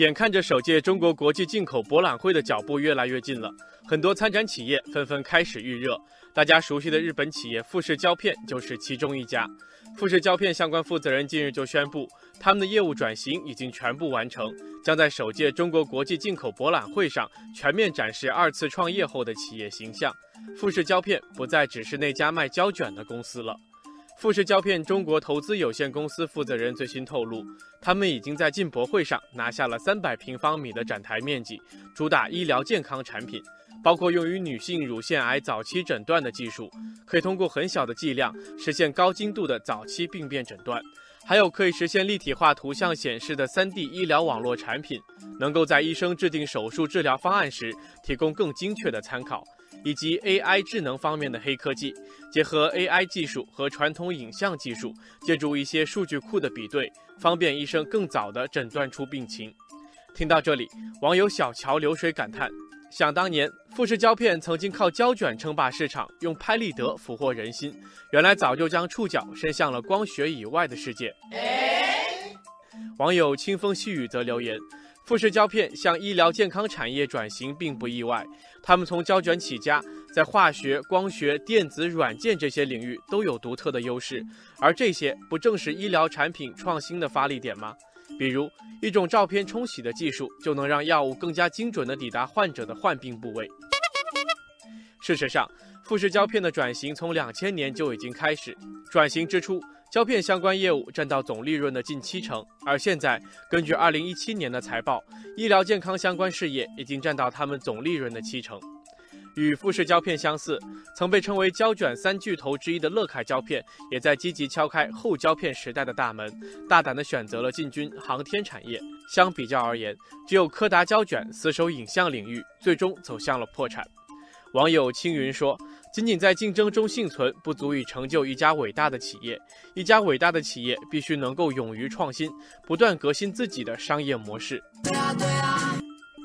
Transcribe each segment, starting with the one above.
眼看着首届中国国际进口博览会的脚步越来越近了，很多参展企业纷纷开始预热。大家熟悉的日本企业富士胶片就是其中一家。富士胶片相关负责人近日就宣布，他们的业务转型已经全部完成，将在首届中国国际进口博览会上全面展示二次创业后的企业形象。富士胶片不再只是那家卖胶卷的公司了。富士胶片中国投资有限公司负责人最新透露，他们已经在进博会上拿下了三百平方米的展台面积，主打医疗健康产品，包括用于女性乳腺癌早期诊断的技术，可以通过很小的剂量实现高精度的早期病变诊断；还有可以实现立体化图像显示的 3D 医疗网络产品，能够在医生制定手术治疗方案时提供更精确的参考。以及 AI 智能方面的黑科技，结合 AI 技术和传统影像技术，借助一些数据库的比对，方便医生更早地诊断出病情。听到这里，网友小桥流水感叹：想当年，富士胶片曾经靠胶卷称霸市场，用拍立得俘获人心，原来早就将触角伸向了光学以外的世界。网友清风细雨则留言。富士胶片向医疗健康产业转型并不意外，他们从胶卷起家，在化学、光学、电子、软件这些领域都有独特的优势，而这些不正是医疗产品创新的发力点吗？比如一种照片冲洗的技术，就能让药物更加精准地抵达患者的患病部位。事实上，富士胶片的转型从两千年就已经开始，转型之初。胶片相关业务占到总利润的近七成，而现在根据二零一七年的财报，医疗健康相关事业已经占到他们总利润的七成。与富士胶片相似，曾被称为胶卷三巨头之一的乐凯胶片，也在积极敲开后胶片时代的大门，大胆地选择了进军航天产业。相比较而言，只有柯达胶卷死守影像领域，最终走向了破产。网友青云说：“仅仅在竞争中幸存，不足以成就一家伟大的企业。一家伟大的企业必须能够勇于创新，不断革新自己的商业模式。”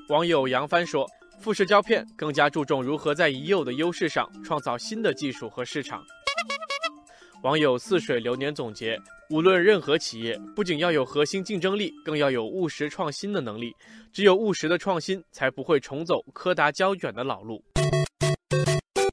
网友杨帆说：“富士胶片更加注重如何在已有的优势上创造新的技术和市场。”网友似水流年总结：“无论任何企业，不仅要有核心竞争力，更要有务实创新的能力。只有务实的创新，才不会重走柯达胶卷的老路。”